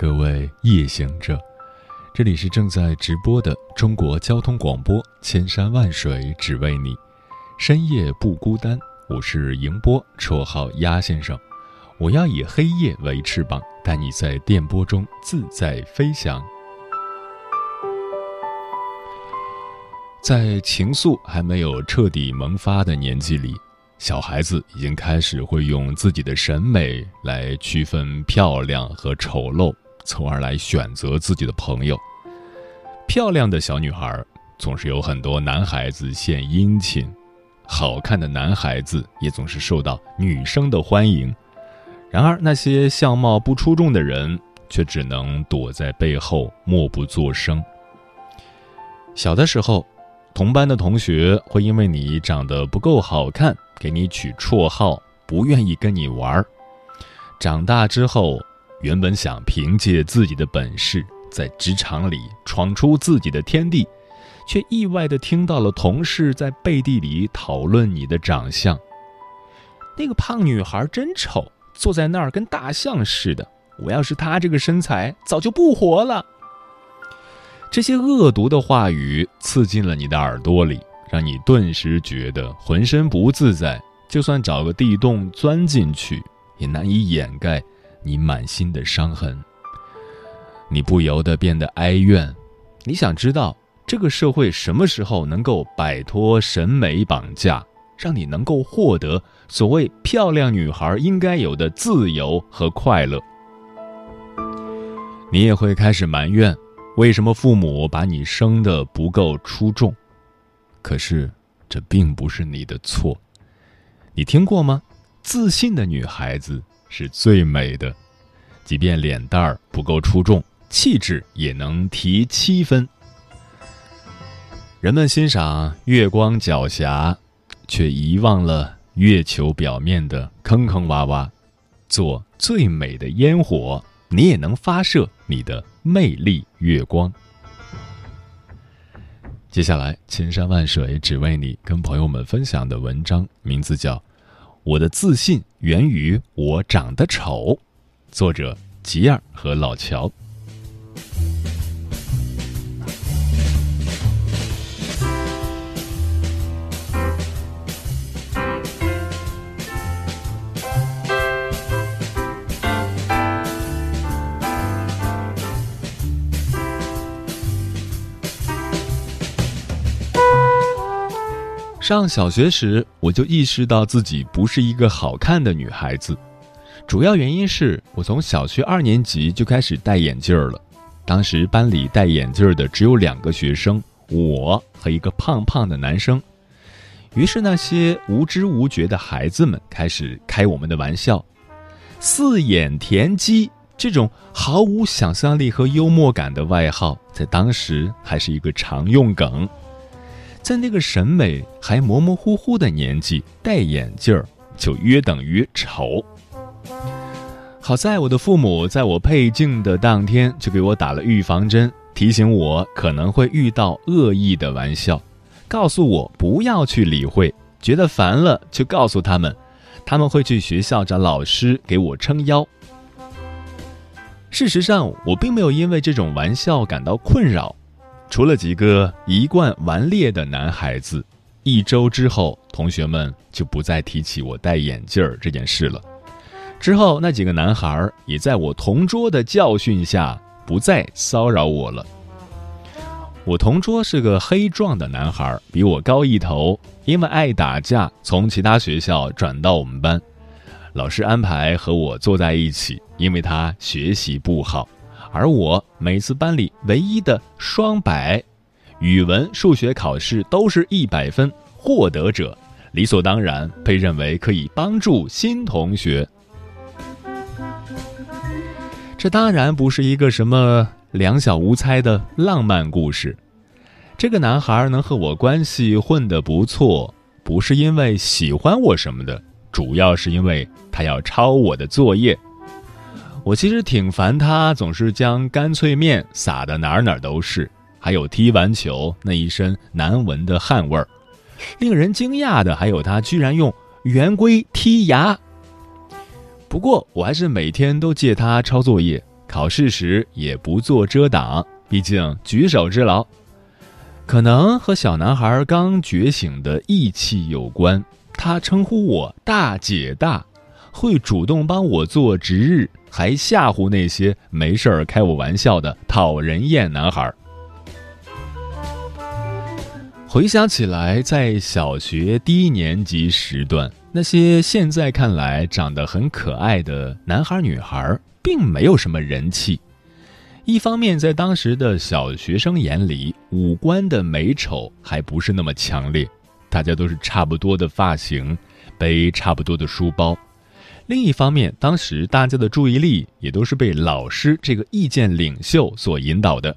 各位夜行者，这里是正在直播的中国交通广播，千山万水只为你，深夜不孤单。我是迎波，绰号鸭先生。我要以黑夜为翅膀，带你在电波中自在飞翔。在情愫还没有彻底萌发的年纪里。小孩子已经开始会用自己的审美来区分漂亮和丑陋，从而来选择自己的朋友。漂亮的小女孩总是有很多男孩子献殷勤，好看的男孩子也总是受到女生的欢迎。然而，那些相貌不出众的人却只能躲在背后默不作声。小的时候，同班的同学会因为你长得不够好看。给你取绰号，不愿意跟你玩儿。长大之后，原本想凭借自己的本事在职场里闯出自己的天地，却意外的听到了同事在背地里讨论你的长相。那个胖女孩真丑，坐在那儿跟大象似的。我要是她这个身材，早就不活了。这些恶毒的话语刺进了你的耳朵里。让你顿时觉得浑身不自在，就算找个地洞钻进去，也难以掩盖你满心的伤痕。你不由得变得哀怨，你想知道这个社会什么时候能够摆脱审美绑架，让你能够获得所谓漂亮女孩应该有的自由和快乐。你也会开始埋怨，为什么父母把你生的不够出众。可是，这并不是你的错。你听过吗？自信的女孩子是最美的，即便脸蛋儿不够出众，气质也能提七分。人们欣赏月光皎霞，却遗忘了月球表面的坑坑洼洼。做最美的烟火，你也能发射你的魅力月光。接下来，千山万水只为你，跟朋友们分享的文章名字叫《我的自信源于我长得丑》，作者吉尔和老乔。上小学时，我就意识到自己不是一个好看的女孩子。主要原因是我从小学二年级就开始戴眼镜了。当时班里戴眼镜的只有两个学生，我和一个胖胖的男生。于是那些无知无觉的孩子们开始开我们的玩笑：“四眼田鸡”这种毫无想象力和幽默感的外号，在当时还是一个常用梗。在那个审美还模模糊糊的年纪，戴眼镜儿就约等于丑。好在我的父母在我配镜的当天就给我打了预防针，提醒我可能会遇到恶意的玩笑，告诉我不要去理会，觉得烦了就告诉他们，他们会去学校找老师给我撑腰。事实上，我并没有因为这种玩笑感到困扰。除了几个一贯顽劣的男孩子，一周之后，同学们就不再提起我戴眼镜儿这件事了。之后，那几个男孩也在我同桌的教训下，不再骚扰我了。我同桌是个黑壮的男孩，比我高一头，因为爱打架，从其他学校转到我们班。老师安排和我坐在一起，因为他学习不好。而我每次班里唯一的双百，语文、数学考试都是一百分获得者，理所当然被认为可以帮助新同学。这当然不是一个什么两小无猜的浪漫故事。这个男孩能和我关系混得不错，不是因为喜欢我什么的，主要是因为他要抄我的作业。我其实挺烦他总是将干脆面撒的哪儿哪儿都是，还有踢完球那一身难闻的汗味儿。令人惊讶的还有他居然用圆规剔牙。不过我还是每天都借他抄作业，考试时也不做遮挡，毕竟举手之劳。可能和小男孩刚觉醒的义气有关，他称呼我大姐大，会主动帮我做值日，还吓唬那些没事儿开我玩笑的讨人厌男孩。回想起来，在小学低年级时段，那些现在看来长得很可爱的男孩女孩，并没有什么人气。一方面，在当时的小学生眼里，五官的美丑还不是那么强烈，大家都是差不多的发型，背差不多的书包；另一方面，当时大家的注意力也都是被老师这个意见领袖所引导的。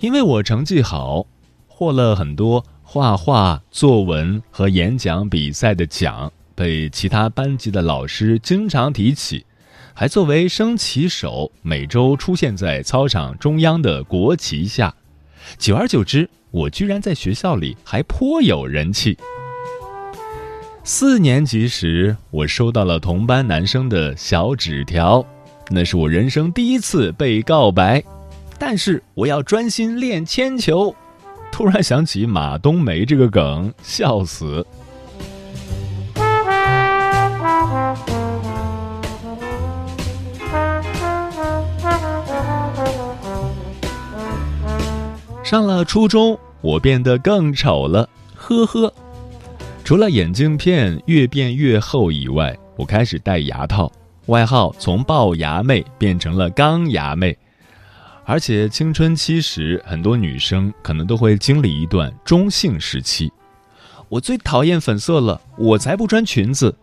因为我成绩好。获了很多画画、作文和演讲比赛的奖，被其他班级的老师经常提起，还作为升旗手，每周出现在操场中央的国旗下。久而久之，我居然在学校里还颇有人气。四年级时，我收到了同班男生的小纸条，那是我人生第一次被告白，但是我要专心练铅球。突然想起马冬梅这个梗，笑死。上了初中，我变得更丑了，呵呵。除了眼镜片越变越厚以外，我开始戴牙套，外号从龅牙妹变成了钢牙妹。而且青春期时，很多女生可能都会经历一段中性时期。我最讨厌粉色了，我才不穿裙子，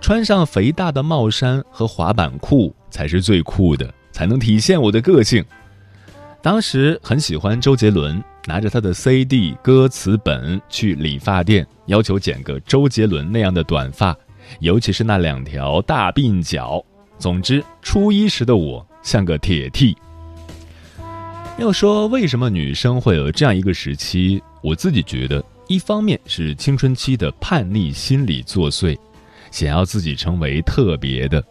穿上肥大的帽衫和滑板裤才是最酷的，才能体现我的个性。当时很喜欢周杰伦，拿着他的 CD 歌词本去理发店，要求剪个周杰伦那样的短发，尤其是那两条大鬓角。总之，初一时的我像个铁 T。要说为什么女生会有这样一个时期，我自己觉得，一方面是青春期的叛逆心理作祟，想要自己成为特别的；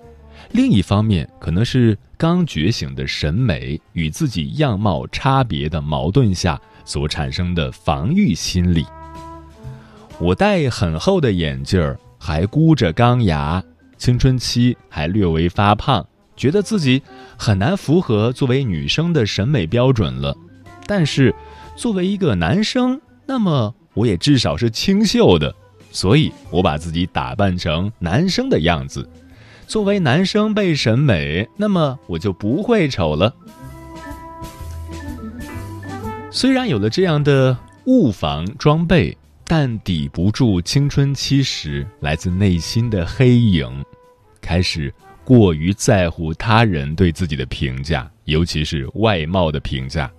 另一方面，可能是刚觉醒的审美与自己样貌差别的矛盾下所产生的防御心理。我戴很厚的眼镜儿，还箍着钢牙，青春期还略微发胖。觉得自己很难符合作为女生的审美标准了，但是作为一个男生，那么我也至少是清秀的，所以我把自己打扮成男生的样子。作为男生被审美，那么我就不会丑了。虽然有了这样的物防装备，但抵不住青春期时来自内心的黑影，开始。过于在乎他人对自己的评价，尤其是外貌的评价。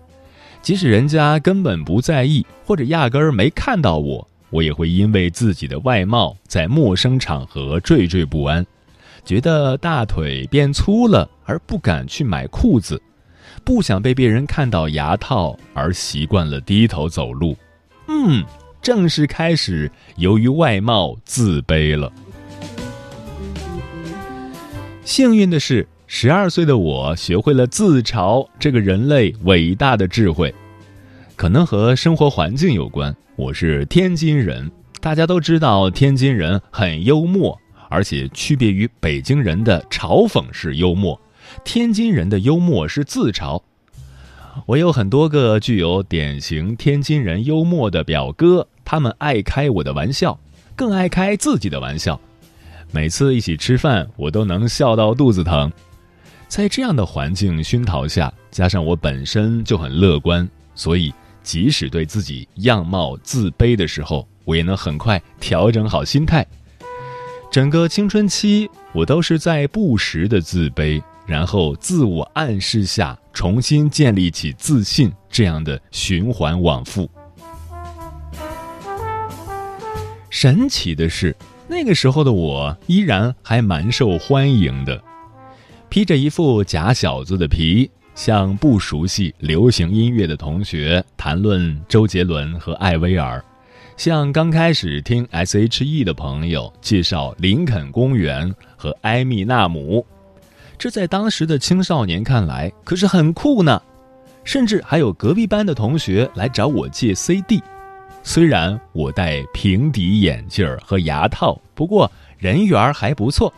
即使人家根本不在意，或者压根儿没看到我，我也会因为自己的外貌在陌生场合惴惴不安，觉得大腿变粗了而不敢去买裤子，不想被别人看到牙套而习惯了低头走路。嗯，正式开始由于外貌自卑了。幸运的是，十二岁的我学会了自嘲这个人类伟大的智慧，可能和生活环境有关。我是天津人，大家都知道天津人很幽默，而且区别于北京人的嘲讽式幽默，天津人的幽默是自嘲。我有很多个具有典型天津人幽默的表哥，他们爱开我的玩笑，更爱开自己的玩笑。每次一起吃饭，我都能笑到肚子疼。在这样的环境熏陶下，加上我本身就很乐观，所以即使对自己样貌自卑的时候，我也能很快调整好心态。整个青春期，我都是在不时的自卑，然后自我暗示下重新建立起自信，这样的循环往复。神奇的是，那个时候的我依然还蛮受欢迎的，披着一副假小子的皮，向不熟悉流行音乐的同学谈论周杰伦和艾薇儿，向刚开始听 S.H.E 的朋友介绍林肯公园和埃米纳姆，这在当时的青少年看来可是很酷呢，甚至还有隔壁班的同学来找我借 CD。虽然我戴平底眼镜和牙套，不过人缘还不错。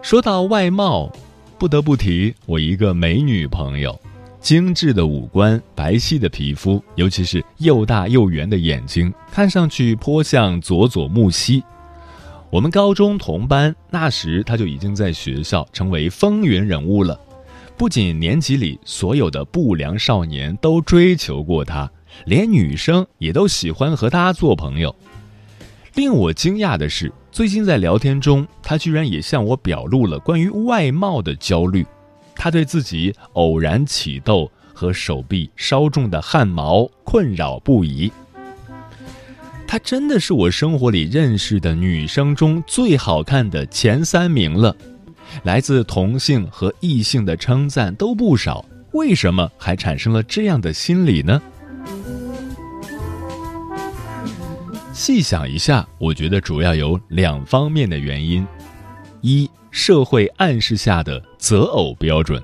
说到外貌，不得不提我一个美女朋友，精致的五官，白皙的皮肤，尤其是又大又圆的眼睛，看上去颇像佐佐木希。我们高中同班，那时他就已经在学校成为风云人物了。不仅年级里所有的不良少年都追求过他，连女生也都喜欢和他做朋友。令我惊讶的是，最近在聊天中，他居然也向我表露了关于外貌的焦虑。他对自己偶然起痘和手臂稍重的汗毛困扰不已。她真的是我生活里认识的女生中最好看的前三名了，来自同性和异性的称赞都不少。为什么还产生了这样的心理呢？细想一下，我觉得主要有两方面的原因：一、社会暗示下的择偶标准。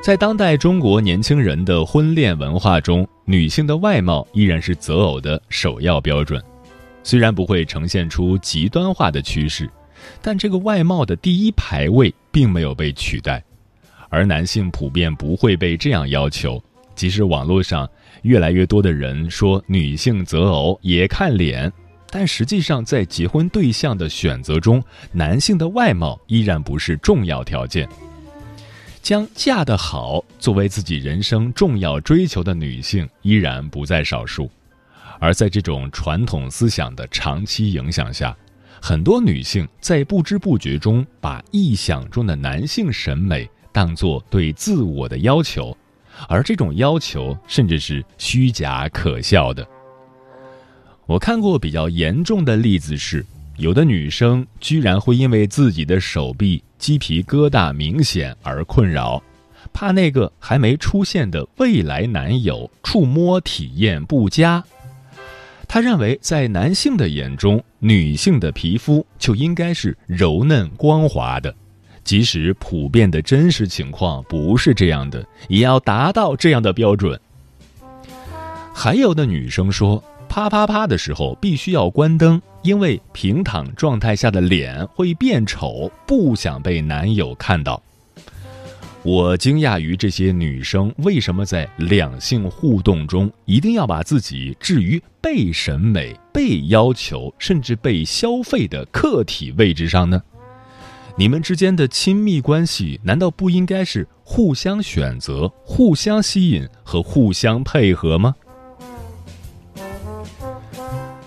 在当代中国年轻人的婚恋文化中，女性的外貌依然是择偶的首要标准。虽然不会呈现出极端化的趋势，但这个外貌的第一排位并没有被取代。而男性普遍不会被这样要求，即使网络上越来越多的人说女性择偶也看脸，但实际上在结婚对象的选择中，男性的外貌依然不是重要条件。将嫁得好作为自己人生重要追求的女性依然不在少数，而在这种传统思想的长期影响下，很多女性在不知不觉中把臆想中的男性审美当作对自我的要求，而这种要求甚至是虚假可笑的。我看过比较严重的例子是。有的女生居然会因为自己的手臂鸡皮疙瘩明显而困扰，怕那个还没出现的未来男友触摸体验不佳。她认为，在男性的眼中，女性的皮肤就应该是柔嫩光滑的，即使普遍的真实情况不是这样的，也要达到这样的标准。还有的女生说。啪啪啪的时候必须要关灯，因为平躺状态下的脸会变丑，不想被男友看到。我惊讶于这些女生为什么在两性互动中一定要把自己置于被审美、被要求，甚至被消费的客体位置上呢？你们之间的亲密关系难道不应该是互相选择、互相吸引和互相配合吗？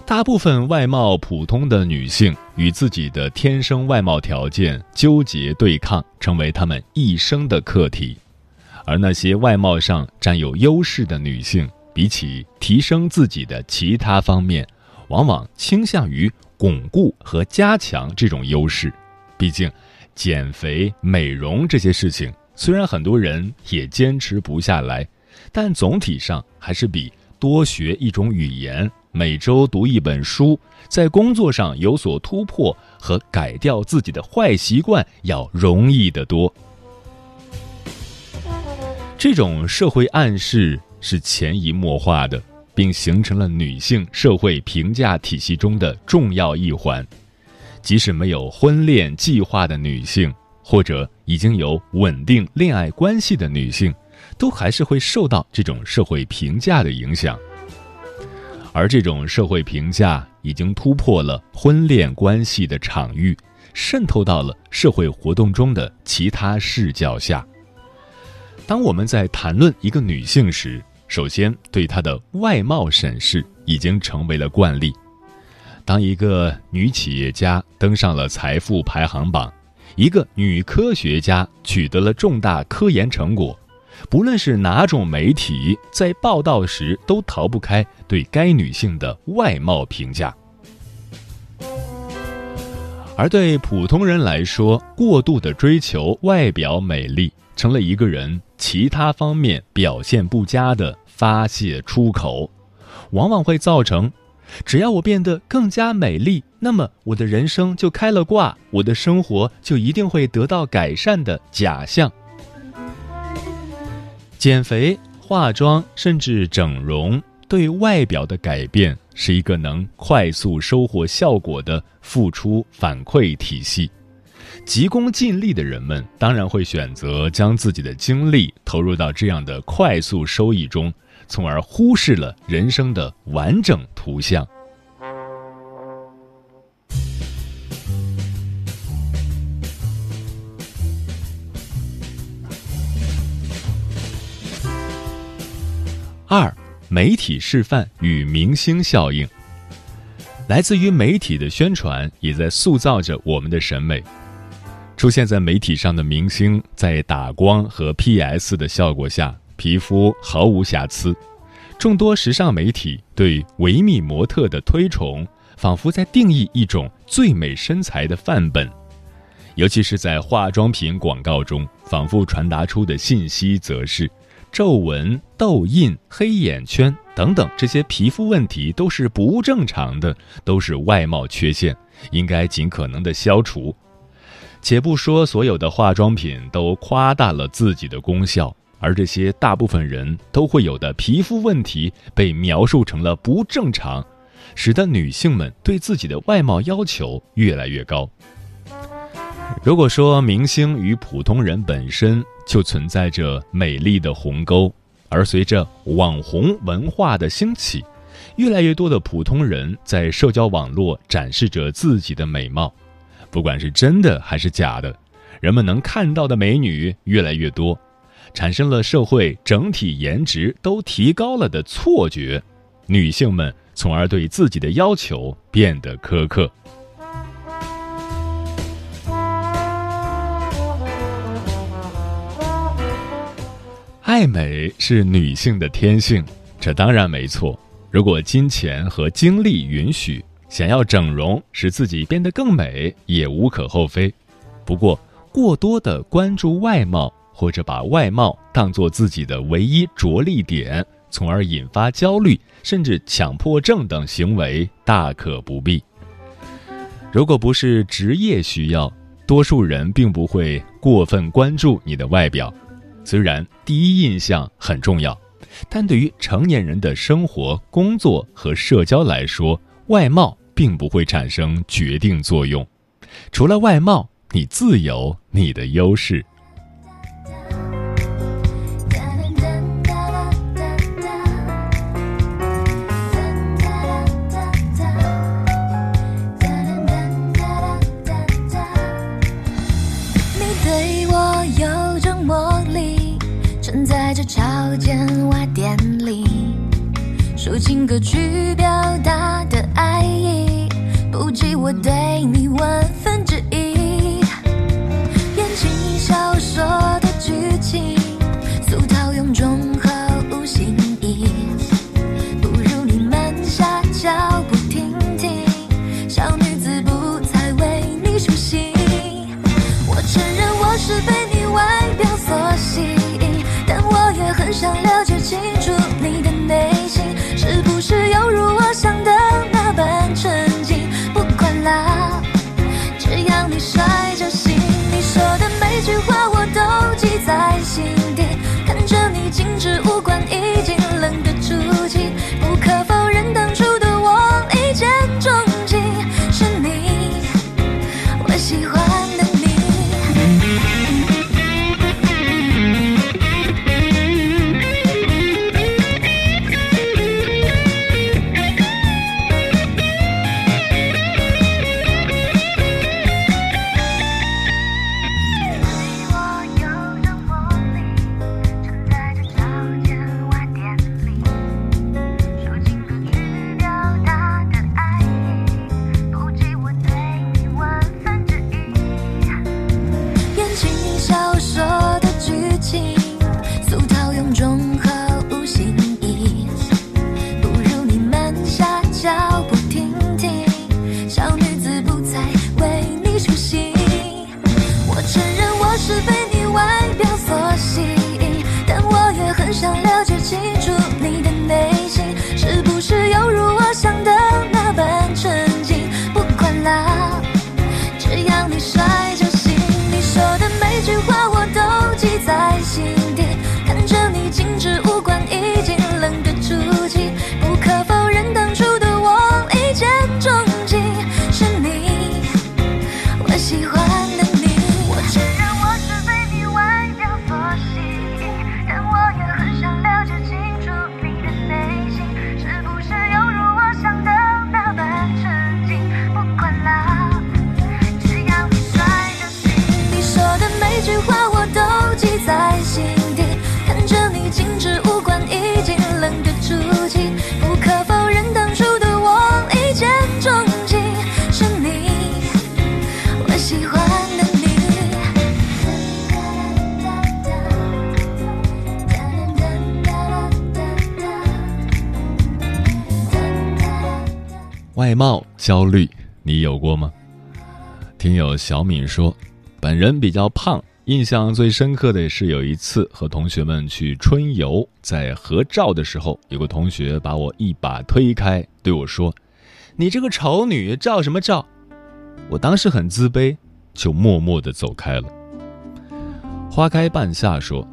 大部分外貌普通的女性与自己的天生外貌条件纠结对抗，成为她们一生的课题；而那些外貌上占有优势的女性，比起提升自己的其他方面，往往倾向于巩固和加强这种优势。毕竟，减肥、美容这些事情，虽然很多人也坚持不下来，但总体上还是比多学一种语言。每周读一本书，在工作上有所突破和改掉自己的坏习惯要容易得多。这种社会暗示是潜移默化的，并形成了女性社会评价体系中的重要一环。即使没有婚恋计划的女性，或者已经有稳定恋爱关系的女性，都还是会受到这种社会评价的影响。而这种社会评价已经突破了婚恋关系的场域，渗透到了社会活动中的其他视角下。当我们在谈论一个女性时，首先对她的外貌审视已经成为了惯例。当一个女企业家登上了财富排行榜，一个女科学家取得了重大科研成果，不论是哪种媒体，在报道时都逃不开对该女性的外貌评价。而对普通人来说，过度的追求外表美丽，成了一个人其他方面表现不佳的发泄出口，往往会造成。只要我变得更加美丽，那么我的人生就开了挂，我的生活就一定会得到改善的假象。减肥、化妆，甚至整容，对外表的改变是一个能快速收获效果的付出反馈体系。急功近利的人们当然会选择将自己的精力投入到这样的快速收益中。从而忽视了人生的完整图像。二、媒体示范与明星效应，来自于媒体的宣传，也在塑造着我们的审美。出现在媒体上的明星，在打光和 PS 的效果下。皮肤毫无瑕疵，众多时尚媒体对维密模特的推崇，仿佛在定义一种最美身材的范本。尤其是在化妆品广告中，仿佛传达出的信息则是：皱纹、痘印、黑眼圈等等这些皮肤问题都是不正常的，都是外貌缺陷，应该尽可能的消除。且不说所有的化妆品都夸大了自己的功效。而这些大部分人都会有的皮肤问题被描述成了不正常，使得女性们对自己的外貌要求越来越高。如果说明星与普通人本身就存在着美丽的鸿沟，而随着网红文化的兴起，越来越多的普通人在社交网络展示着自己的美貌，不管是真的还是假的，人们能看到的美女越来越多。产生了社会整体颜值都提高了的错觉，女性们从而对自己的要求变得苛刻。爱美是女性的天性，这当然没错。如果金钱和精力允许，想要整容使自己变得更美也无可厚非。不过，过多的关注外貌。或者把外貌当做自己的唯一着力点，从而引发焦虑甚至强迫症等行为，大可不必。如果不是职业需要，多数人并不会过分关注你的外表。虽然第一印象很重要，但对于成年人的生活、工作和社交来说，外貌并不会产生决定作用。除了外貌，你自有你的优势。间瓦店里抒情歌曲表达的花我只要你摔着心，你说的每句话我都记在心底。看着你精致五官已经冷的出奇，外貌焦虑，你有过吗？听友小敏说，本人比较胖，印象最深刻的是有一次和同学们去春游，在合照的时候，有个同学把我一把推开，对我说：“你这个丑女，照什么照？”我当时很自卑，就默默的走开了。花开半夏说，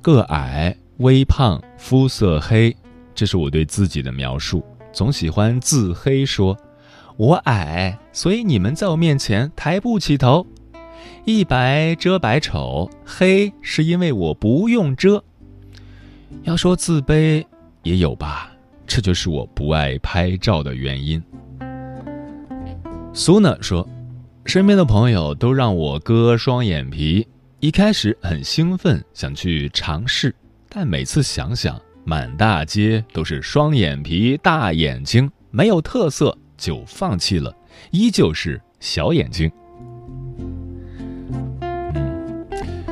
个矮、微胖、肤色黑，这是我对自己的描述。总喜欢自黑说：“我矮，所以你们在我面前抬不起头。一白遮百丑，黑是因为我不用遮。要说自卑也有吧，这就是我不爱拍照的原因。”苏娜说：“身边的朋友都让我割双眼皮，一开始很兴奋，想去尝试，但每次想想。”满大街都是双眼皮、大眼睛，没有特色，就放弃了。依旧是小眼睛。嗯，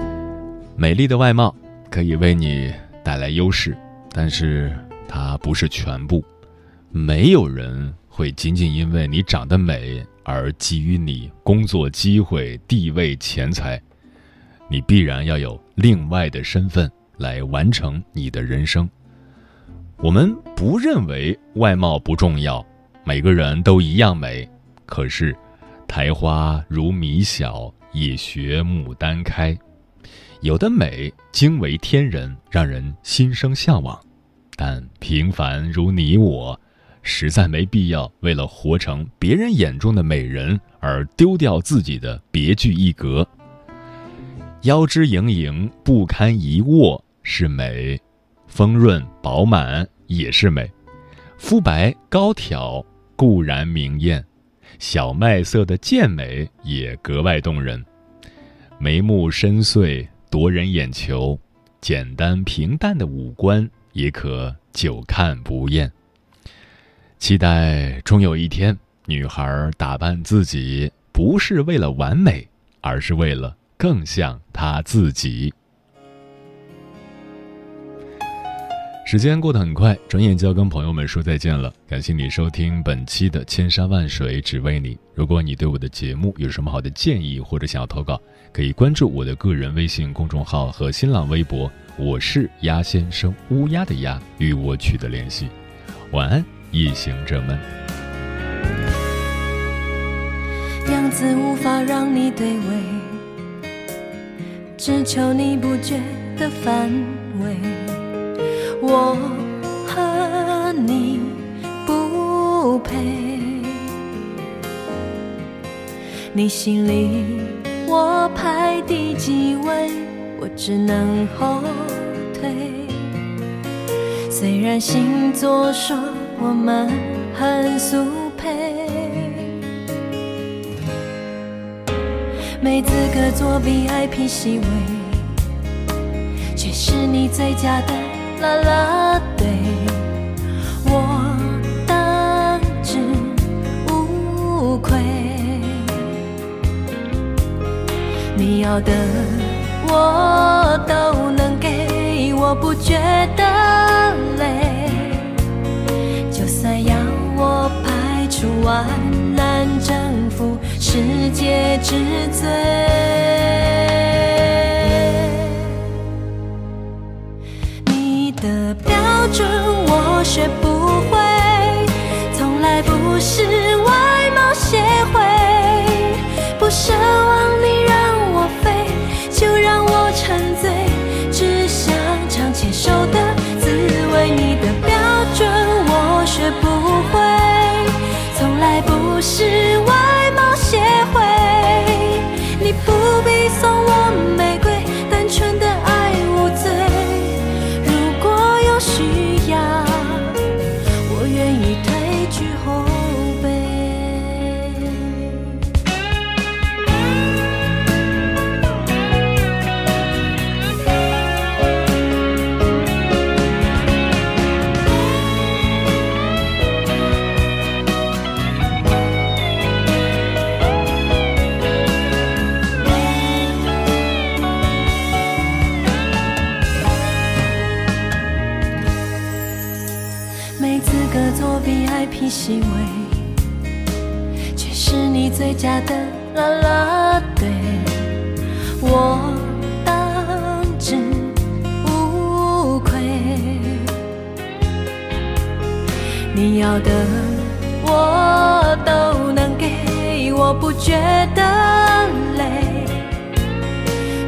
美丽的外貌可以为你带来优势，但是它不是全部。没有人会仅仅因为你长得美而给予你工作机会、地位、钱财。你必然要有另外的身份来完成你的人生。我们不认为外貌不重要，每个人都一样美。可是，苔花如米小，也学牡丹开。有的美惊为天人，让人心生向往；但平凡如你我，实在没必要为了活成别人眼中的美人而丢掉自己的别具一格。腰肢盈盈，不堪一握是美。丰润饱满也是美，肤白高挑固然明艳，小麦色的健美也格外动人。眉目深邃夺人眼球，简单平淡的五官也可久看不厌。期待终有一天，女孩打扮自己不是为了完美，而是为了更像她自己。时间过得很快，转眼就要跟朋友们说再见了。感谢你收听本期的《千山万水只为你》。如果你对我的节目有什么好的建议或者想要投稿，可以关注我的个人微信公众号和新浪微博，我是鸭先生，乌鸦的鸭，与我取得联系。晚安，夜行者们。样子无法让你对味，只求你不觉得反胃。我和你不配，你心里我排第几位？我只能后退。虽然星座说我们很速配，没资格做 VIP 席位，却是你最佳的。啦啦队，我当之无愧。你要的我都能给，我不觉得累。就算要我排除万难，征服世界之最。我学不会从来不是外貌协会不奢望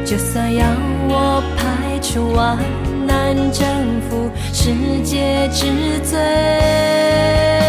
就算要我排除万难征服世界之最。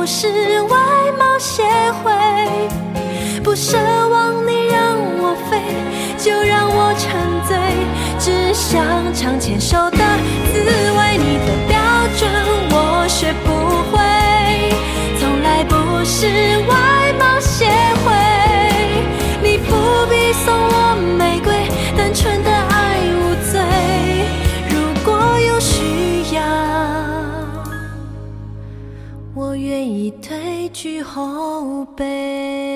不是外貌协会，不奢望你让我飞，就让我沉醉，只想尝牵手的滋味。你的标准我学不会，从来不是外。已褪去后背。